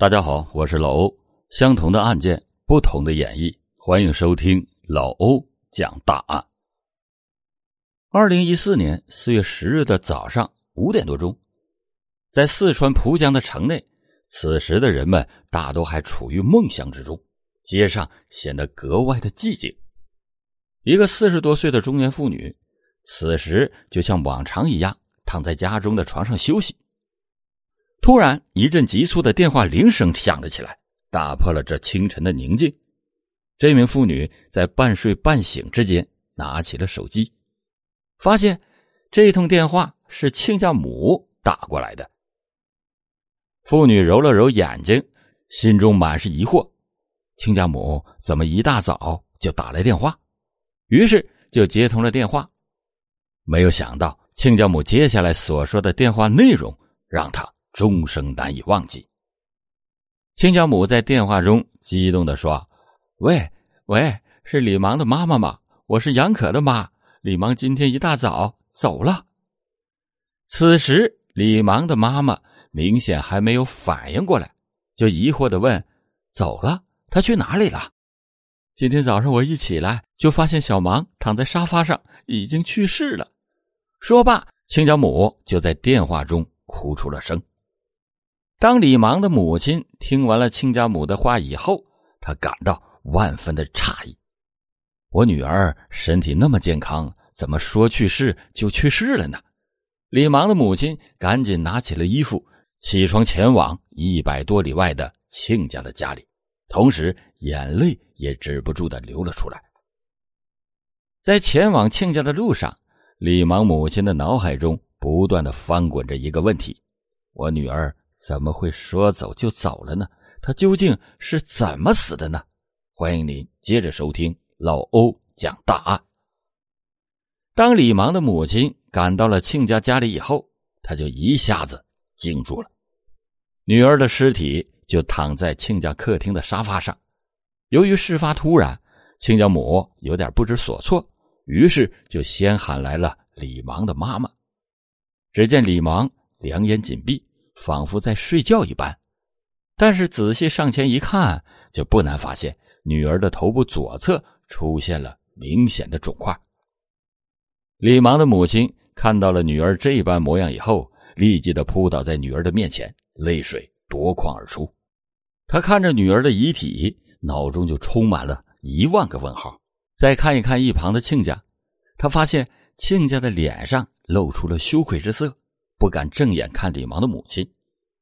大家好，我是老欧。相同的案件，不同的演绎，欢迎收听老欧讲大案。二零一四年四月十日的早上五点多钟，在四川蒲江的城内，此时的人们大都还处于梦乡之中，街上显得格外的寂静。一个四十多岁的中年妇女，此时就像往常一样躺在家中的床上休息。突然，一阵急促的电话铃声响了起来，打破了这清晨的宁静。这名妇女在半睡半醒之间拿起了手机，发现这通电话是亲家母打过来的。妇女揉了揉眼睛，心中满是疑惑：亲家母怎么一大早就打来电话？于是就接通了电话，没有想到亲家母接下来所说的电话内容让她。终生难以忘记。亲家母在电话中激动的说：“喂喂，是李芒的妈妈吗？我是杨可的妈。李芒今天一大早走了。”此时，李芒的妈妈明显还没有反应过来，就疑惑的问：“走了？他去哪里了？”今天早上我一起来，就发现小芒躺在沙发上，已经去世了。说罢，亲家母就在电话中哭出了声。当李芒的母亲听完了亲家母的话以后，她感到万分的诧异：“我女儿身体那么健康，怎么说去世就去世了呢？”李芒的母亲赶紧拿起了衣服，起床前往一百多里外的亲家的家里，同时眼泪也止不住的流了出来。在前往亲家的路上，李芒母亲的脑海中不断的翻滚着一个问题：“我女儿。”怎么会说走就走了呢？他究竟是怎么死的呢？欢迎您接着收听老欧讲大案。当李芒的母亲赶到了亲家家里以后，他就一下子惊住了。女儿的尸体就躺在亲家客厅的沙发上。由于事发突然，亲家母有点不知所措，于是就先喊来了李芒的妈妈。只见李芒两眼紧闭。仿佛在睡觉一般，但是仔细上前一看，就不难发现女儿的头部左侧出现了明显的肿块。李芒的母亲看到了女儿这般模样以后，立即的扑倒在女儿的面前，泪水夺眶而出。他看着女儿的遗体，脑中就充满了一万个问号。再看一看一旁的亲家，他发现亲家的脸上露出了羞愧之色。不敢正眼看李芒的母亲，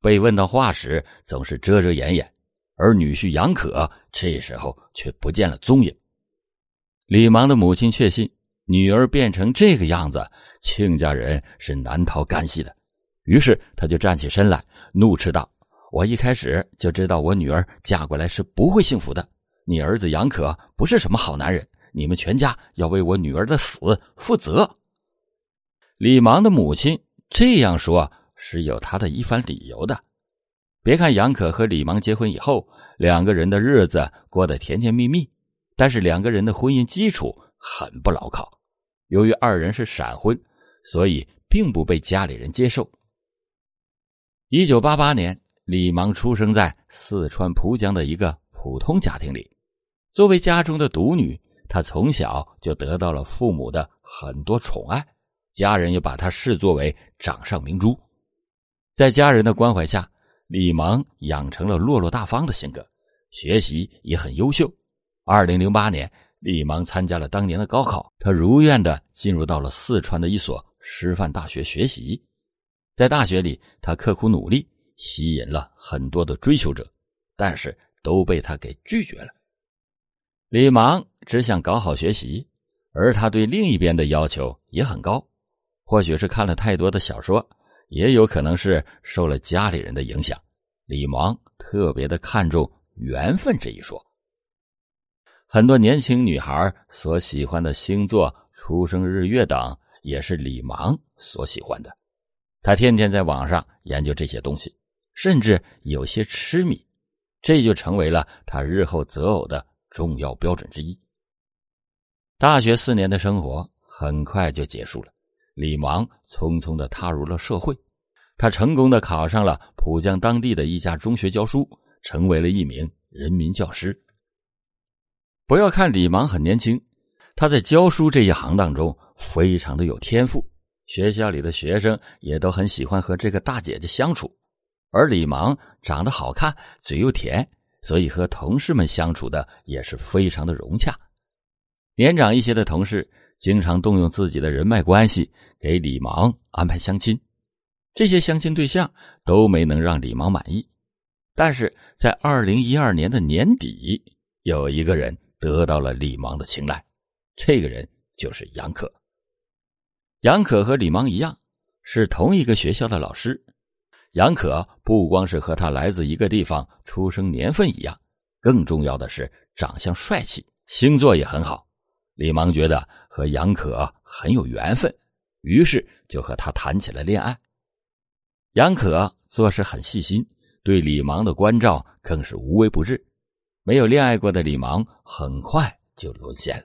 被问到话时总是遮遮掩掩，而女婿杨可这时候却不见了踪影。李芒的母亲确信女儿变成这个样子，亲家人是难逃干系的，于是他就站起身来，怒斥道：“我一开始就知道我女儿嫁过来是不会幸福的。你儿子杨可不是什么好男人，你们全家要为我女儿的死负责。”李芒的母亲。这样说是有他的一番理由的。别看杨可和李芒结婚以后，两个人的日子过得甜甜蜜蜜，但是两个人的婚姻基础很不牢靠。由于二人是闪婚，所以并不被家里人接受。一九八八年，李芒出生在四川蒲江的一个普通家庭里。作为家中的独女，她从小就得到了父母的很多宠爱。家人也把他视作为掌上明珠，在家人的关怀下，李芒养成了落落大方的性格，学习也很优秀。二零零八年，李芒参加了当年的高考，他如愿的进入到了四川的一所师范大学学习。在大学里，他刻苦努力，吸引了很多的追求者，但是都被他给拒绝了。李芒只想搞好学习，而他对另一边的要求也很高。或许是看了太多的小说，也有可能是受了家里人的影响。李芒特别的看重缘分这一说。很多年轻女孩所喜欢的星座、出生日月等，也是李芒所喜欢的。他天天在网上研究这些东西，甚至有些痴迷，这就成为了他日后择偶的重要标准之一。大学四年的生活很快就结束了。李芒匆匆的踏入了社会，他成功的考上了浦江当地的一家中学教书，成为了一名人民教师。不要看李芒很年轻，他在教书这一行当中非常的有天赋，学校里的学生也都很喜欢和这个大姐姐相处。而李芒长得好看，嘴又甜，所以和同事们相处的也是非常的融洽。年长一些的同事经常动用自己的人脉关系给李芒安排相亲，这些相亲对象都没能让李芒满意。但是在二零一二年的年底，有一个人得到了李芒的青睐，这个人就是杨可。杨可和李芒一样，是同一个学校的老师。杨可不光是和他来自一个地方、出生年份一样，更重要的是长相帅气，星座也很好。李芒觉得和杨可很有缘分，于是就和他谈起了恋爱。杨可做事很细心，对李芒的关照更是无微不至。没有恋爱过的李芒很快就沦陷了，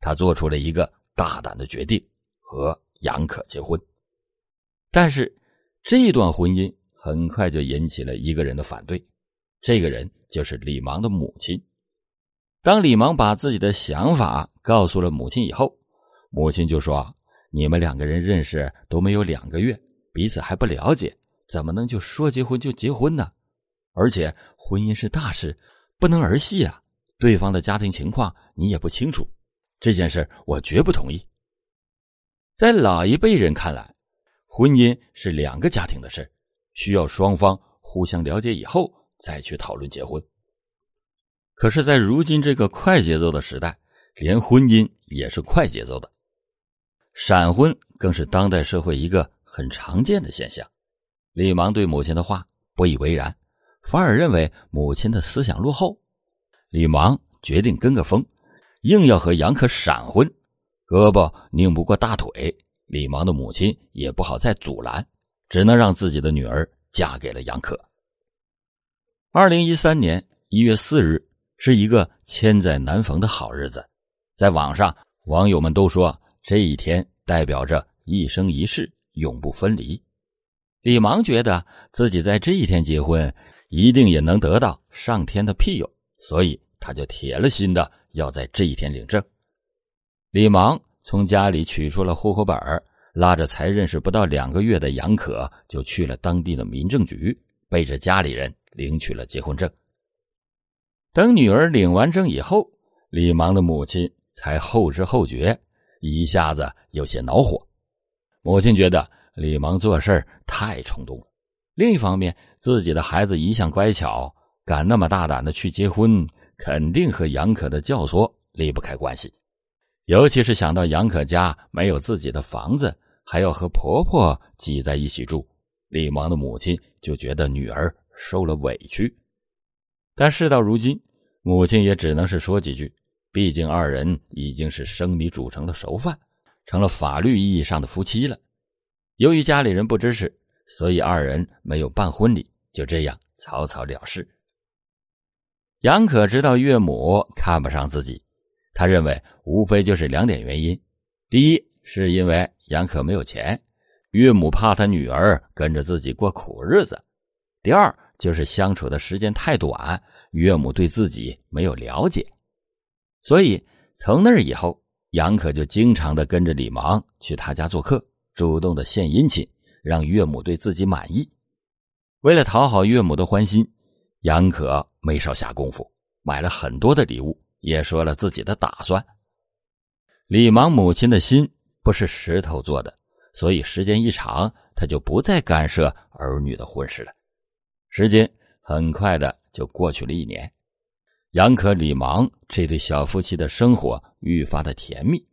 他做出了一个大胆的决定，和杨可结婚。但是这段婚姻。很快就引起了一个人的反对，这个人就是李芒的母亲。当李芒把自己的想法告诉了母亲以后，母亲就说：“你们两个人认识都没有两个月，彼此还不了解，怎么能就说结婚就结婚呢？而且婚姻是大事，不能儿戏啊！对方的家庭情况你也不清楚，这件事我绝不同意。”在老一辈人看来，婚姻是两个家庭的事。需要双方互相了解以后再去讨论结婚。可是，在如今这个快节奏的时代，连婚姻也是快节奏的，闪婚更是当代社会一个很常见的现象。李芒对母亲的话不以为然，反而认为母亲的思想落后。李芒决定跟个风，硬要和杨可闪婚，胳膊拧不过大腿，李芒的母亲也不好再阻拦。只能让自己的女儿嫁给了杨可。二零一三年一月四日是一个千载难逢的好日子，在网上网友们都说这一天代表着一生一世永不分离。李芒觉得自己在这一天结婚，一定也能得到上天的庇佑，所以他就铁了心的要在这一天领证。李芒从家里取出了户口本拉着才认识不到两个月的杨可，就去了当地的民政局，背着家里人领取了结婚证。等女儿领完证以后，李芒的母亲才后知后觉，一下子有些恼火。母亲觉得李芒做事太冲动了，另一方面，自己的孩子一向乖巧，敢那么大胆的去结婚，肯定和杨可的教唆离不开关系。尤其是想到杨可家没有自己的房子，还要和婆婆挤在一起住，李芒的母亲就觉得女儿受了委屈。但事到如今，母亲也只能是说几句，毕竟二人已经是生米煮成了熟饭，成了法律意义上的夫妻了。由于家里人不支持，所以二人没有办婚礼，就这样草草了事。杨可知道岳母看不上自己。他认为无非就是两点原因：第一，是因为杨可没有钱，岳母怕他女儿跟着自己过苦日子；第二，就是相处的时间太短，岳母对自己没有了解。所以从那以后，杨可就经常的跟着李芒去他家做客，主动的献殷勤，让岳母对自己满意。为了讨好岳母的欢心，杨可没少下功夫，买了很多的礼物。也说了自己的打算。李芒母亲的心不是石头做的，所以时间一长，他就不再干涉儿女的婚事了。时间很快的就过去了一年，杨可、李芒这对小夫妻的生活愈发的甜蜜。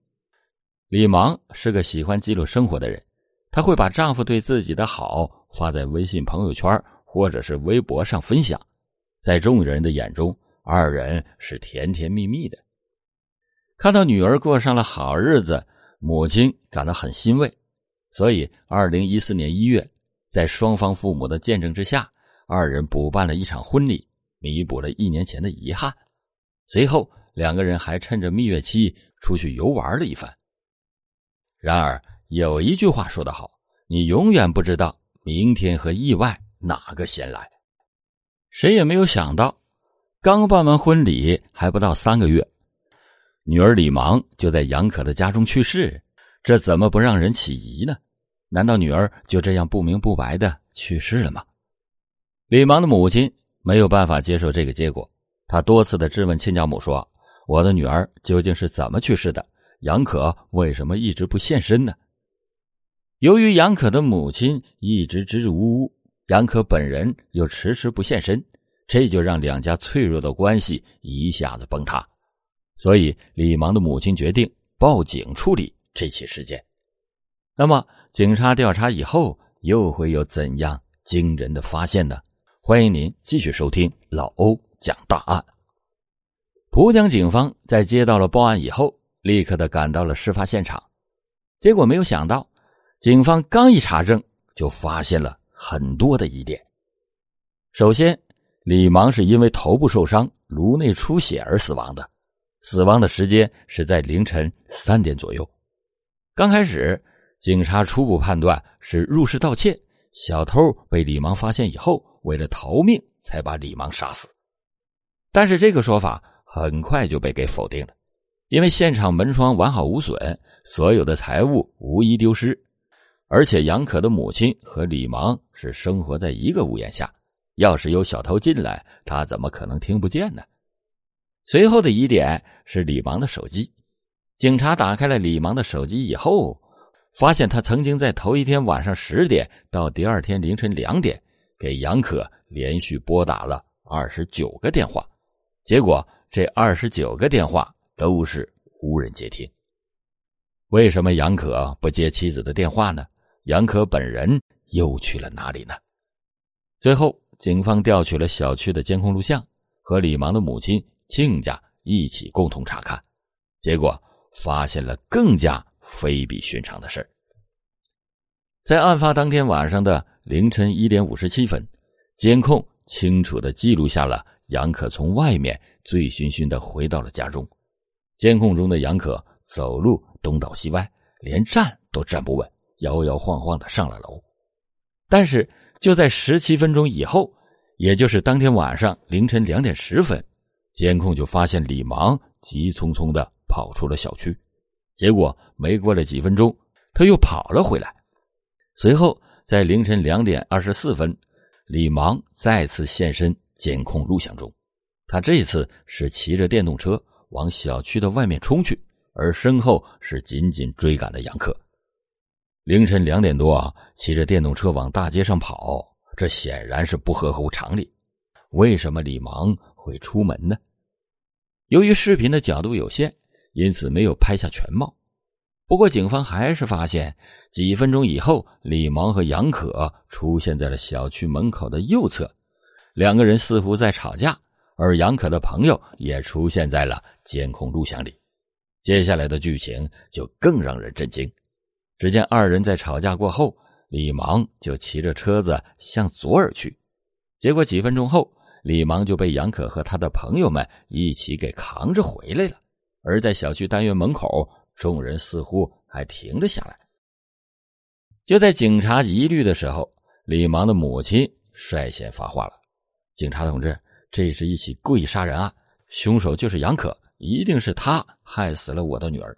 李芒是个喜欢记录生活的人，她会把丈夫对自己的好发在微信朋友圈或者是微博上分享，在众人的眼中。二人是甜甜蜜蜜的，看到女儿过上了好日子，母亲感到很欣慰。所以，二零一四年一月，在双方父母的见证之下，二人补办了一场婚礼，弥补了一年前的遗憾。随后，两个人还趁着蜜月期出去游玩了一番。然而，有一句话说得好：“你永远不知道明天和意外哪个先来。”谁也没有想到，刚办完婚礼还不到三个月，女儿李芒就在杨可的家中去世，这怎么不让人起疑呢？难道女儿就这样不明不白的去世了吗？李芒的母亲没有办法接受这个结果，他多次的质问亲家母说：“我的女儿究竟是怎么去世的？杨可为什么一直不现身呢？”由于杨可的母亲一直支支吾吾，杨可本人又迟迟不现身，这就让两家脆弱的关系一下子崩塌。所以，李芒的母亲决定报警处理这起事件。那么，警察调查以后又会有怎样惊人的发现呢？欢迎您继续收听老欧讲大案。浦江警方在接到了报案以后，立刻的赶到了事发现场。结果没有想到，警方刚一查证，就发现了很多的疑点。首先，李芒是因为头部受伤、颅内出血而死亡的，死亡的时间是在凌晨三点左右。刚开始，警察初步判断是入室盗窃，小偷被李芒发现以后。为了逃命，才把李芒杀死。但是这个说法很快就被给否定了，因为现场门窗完好无损，所有的财物无一丢失，而且杨可的母亲和李芒是生活在一个屋檐下，要是有小偷进来，他怎么可能听不见呢？随后的疑点是李芒的手机，警察打开了李芒的手机以后，发现他曾经在头一天晚上十点到第二天凌晨两点。给杨可连续拨打了二十九个电话，结果这二十九个电话都是无人接听。为什么杨可不接妻子的电话呢？杨可本人又去了哪里呢？最后，警方调取了小区的监控录像，和李芒的母亲、亲家一起共同查看，结果发现了更加非比寻常的事在案发当天晚上的。凌晨一点五十七分，监控清楚的记录下了杨可从外面醉醺醺的回到了家中。监控中的杨可走路东倒西歪，连站都站不稳，摇摇晃晃的上了楼。但是就在十七分钟以后，也就是当天晚上凌晨两点十分，监控就发现李芒急匆匆的跑出了小区。结果没过了几分钟，他又跑了回来，随后。在凌晨两点二十四分，李芒再次现身监控录像中。他这次是骑着电动车往小区的外面冲去，而身后是紧紧追赶的杨克。凌晨两点多啊，骑着电动车往大街上跑，这显然是不合乎常理。为什么李芒会出门呢？由于视频的角度有限，因此没有拍下全貌。不过，警方还是发现，几分钟以后，李芒和杨可出现在了小区门口的右侧，两个人似乎在吵架，而杨可的朋友也出现在了监控录像里。接下来的剧情就更让人震惊。只见二人在吵架过后，李芒就骑着车子向左而去，结果几分钟后，李芒就被杨可和他的朋友们一起给扛着回来了。而在小区单元门口。众人似乎还停了下来。就在警察疑虑的时候，李芒的母亲率先发话了：“警察同志，这是一起故意杀人案，凶手就是杨可，一定是他害死了我的女儿。”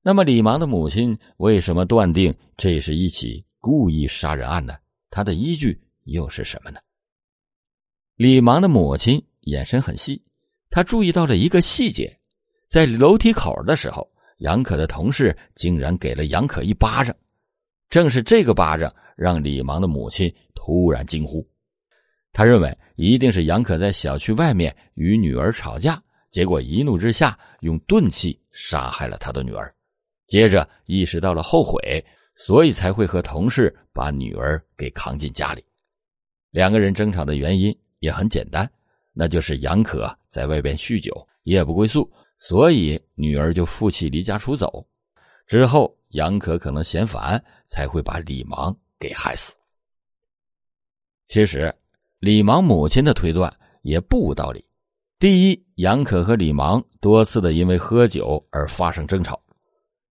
那么，李芒的母亲为什么断定这是一起故意杀人案呢？他的依据又是什么呢？李芒的母亲眼神很细，他注意到了一个细节。在楼梯口的时候，杨可的同事竟然给了杨可一巴掌。正是这个巴掌让李芒的母亲突然惊呼，他认为一定是杨可在小区外面与女儿吵架，结果一怒之下用钝器杀害了他的女儿。接着意识到了后悔，所以才会和同事把女儿给扛进家里。两个人争吵的原因也很简单，那就是杨可在外边酗酒，夜不归宿。所以女儿就负气离家出走，之后杨可可能嫌烦，才会把李芒给害死。其实，李芒母亲的推断也不无道理。第一，杨可和李芒多次的因为喝酒而发生争吵；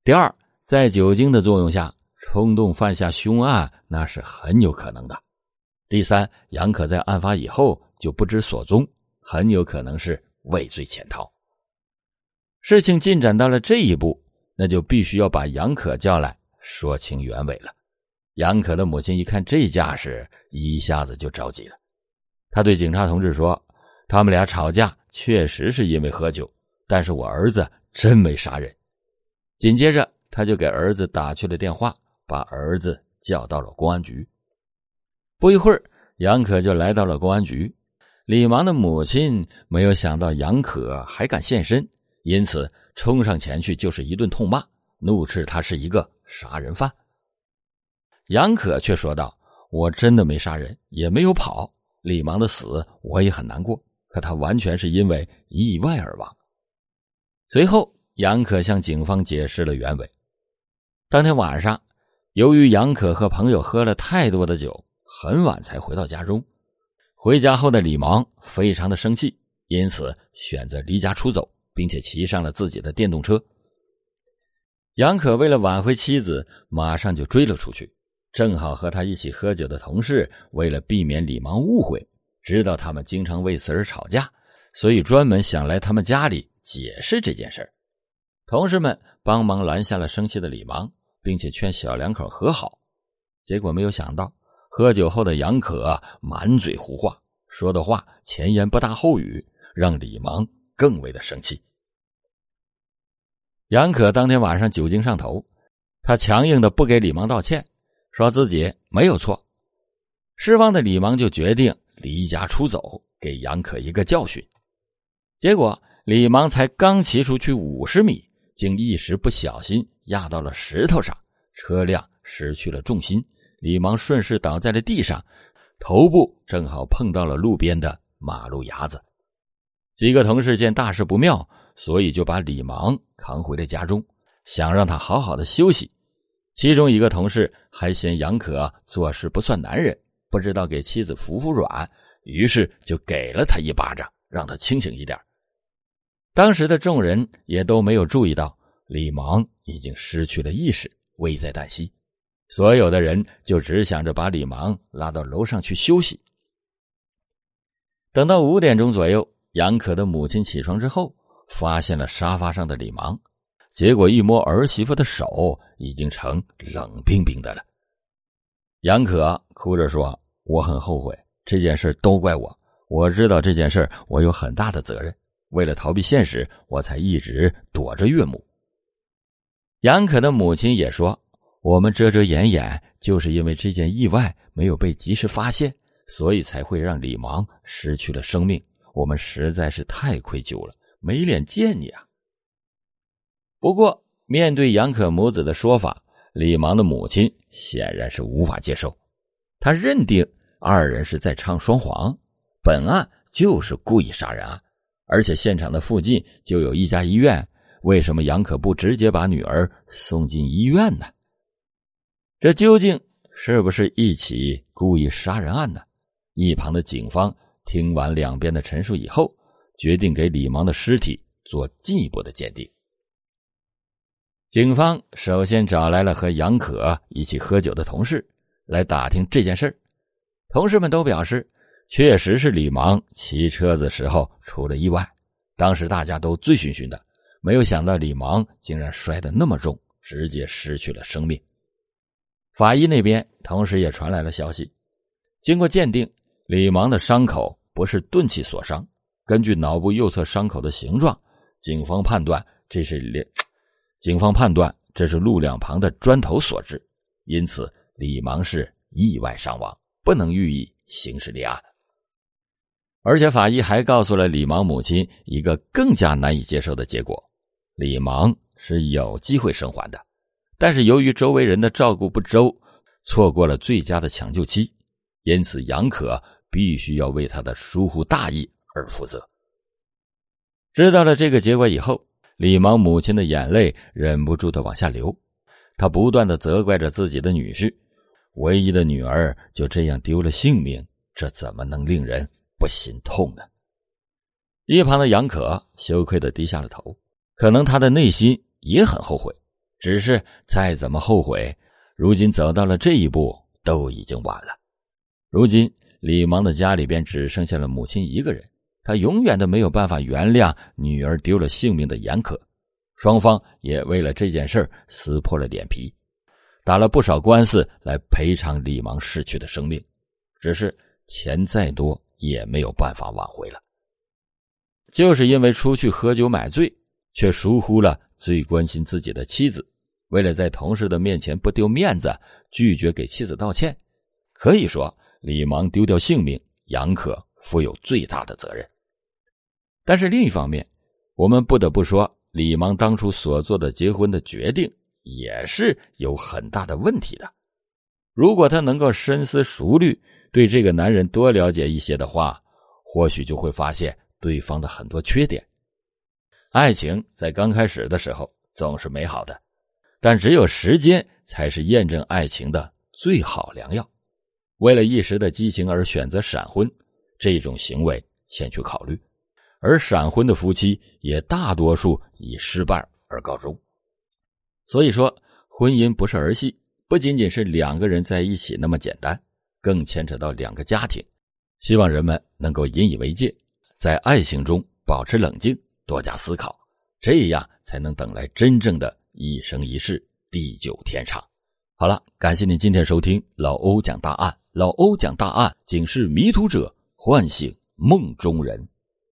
第二，在酒精的作用下冲动犯下凶案，那是很有可能的；第三，杨可在案发以后就不知所踪，很有可能是畏罪潜逃。事情进展到了这一步，那就必须要把杨可叫来说清原委了。杨可的母亲一看这架势，一下子就着急了。他对警察同志说：“他们俩吵架确实是因为喝酒，但是我儿子真没杀人。”紧接着，他就给儿子打去了电话，把儿子叫到了公安局。不一会儿，杨可就来到了公安局。李芒的母亲没有想到杨可还敢现身，因此冲上前去就是一顿痛骂，怒斥他是一个杀人犯。杨可却说道：“我真的没杀人，也没有跑。李芒的死我也很难过，可他完全是因为意外而亡。”随后，杨可向警方解释了原委。当天晚上，由于杨可和朋友喝了太多的酒。很晚才回到家中，回家后的李芒非常的生气，因此选择离家出走，并且骑上了自己的电动车。杨可为了挽回妻子，马上就追了出去。正好和他一起喝酒的同事，为了避免李芒误会，知道他们经常为此而吵架，所以专门想来他们家里解释这件事同事们帮忙拦下了生气的李芒，并且劝小两口和好。结果没有想到。喝酒后的杨可满嘴胡话，说的话前言不搭后语，让李芒更为的生气。杨可当天晚上酒精上头，他强硬的不给李芒道歉，说自己没有错。失望的李芒就决定离家出走，给杨可一个教训。结果李芒才刚骑出去五十米，竟一时不小心压到了石头上，车辆失去了重心。李芒顺势倒在了地上，头部正好碰到了路边的马路牙子。几个同事见大事不妙，所以就把李芒扛回了家中，想让他好好的休息。其中一个同事还嫌杨可做事不算男人，不知道给妻子服服软，于是就给了他一巴掌，让他清醒一点。当时的众人也都没有注意到李芒已经失去了意识，危在旦夕。所有的人就只想着把李芒拉到楼上去休息。等到五点钟左右，杨可的母亲起床之后，发现了沙发上的李芒，结果一摸儿媳妇的手，已经成冷冰冰的了。杨可哭着说：“我很后悔，这件事都怪我。我知道这件事我有很大的责任，为了逃避现实，我才一直躲着岳母。”杨可的母亲也说。我们遮遮掩掩，就是因为这件意外没有被及时发现，所以才会让李芒失去了生命。我们实在是太愧疚了，没脸见你啊！不过，面对杨可母子的说法，李芒的母亲显然是无法接受。他认定二人是在唱双簧，本案就是故意杀人案，而且现场的附近就有一家医院，为什么杨可不直接把女儿送进医院呢？这究竟是不是一起故意杀人案呢？一旁的警方听完两边的陈述以后，决定给李芒的尸体做进一步的鉴定。警方首先找来了和杨可一起喝酒的同事来打听这件事同事们都表示，确实是李芒骑车子时候出了意外，当时大家都醉醺醺的，没有想到李芒竟然摔得那么重，直接失去了生命。法医那边同时也传来了消息，经过鉴定，李芒的伤口不是钝器所伤。根据脑部右侧伤口的形状，警方判断这是连，警方判断这是路两旁的砖头所致，因此李芒是意外伤亡，不能予以刑事立案。而且法医还告诉了李芒母亲一个更加难以接受的结果：李芒是有机会生还的。但是由于周围人的照顾不周，错过了最佳的抢救期，因此杨可必须要为他的疏忽大意而负责。知道了这个结果以后，李芒母亲的眼泪忍不住的往下流，他不断的责怪着自己的女婿，唯一的女儿就这样丢了性命，这怎么能令人不心痛呢？一旁的杨可羞愧的低下了头，可能他的内心也很后悔。只是再怎么后悔，如今走到了这一步都已经晚了。如今李芒的家里边只剩下了母亲一个人，他永远都没有办法原谅女儿丢了性命的严可。双方也为了这件事撕破了脸皮，打了不少官司来赔偿李芒逝去的生命。只是钱再多也没有办法挽回了。就是因为出去喝酒买醉，却疏忽了最关心自己的妻子。为了在同事的面前不丢面子，拒绝给妻子道歉。可以说，李芒丢掉性命，杨可负有最大的责任。但是另一方面，我们不得不说，李芒当初所做的结婚的决定也是有很大的问题的。如果他能够深思熟虑，对这个男人多了解一些的话，或许就会发现对方的很多缺点。爱情在刚开始的时候总是美好的，但只有时间才是验证爱情的最好良药。为了一时的激情而选择闪婚，这种行为欠缺考虑，而闪婚的夫妻也大多数以失败而告终。所以说，婚姻不是儿戏，不仅仅是两个人在一起那么简单，更牵扯到两个家庭。希望人们能够引以为戒，在爱情中保持冷静，多加思考，这样才能等来真正的一生一世、地久天长。好了，感谢您今天收听老欧讲大案。老欧讲大案，警示迷途者，唤醒梦中人。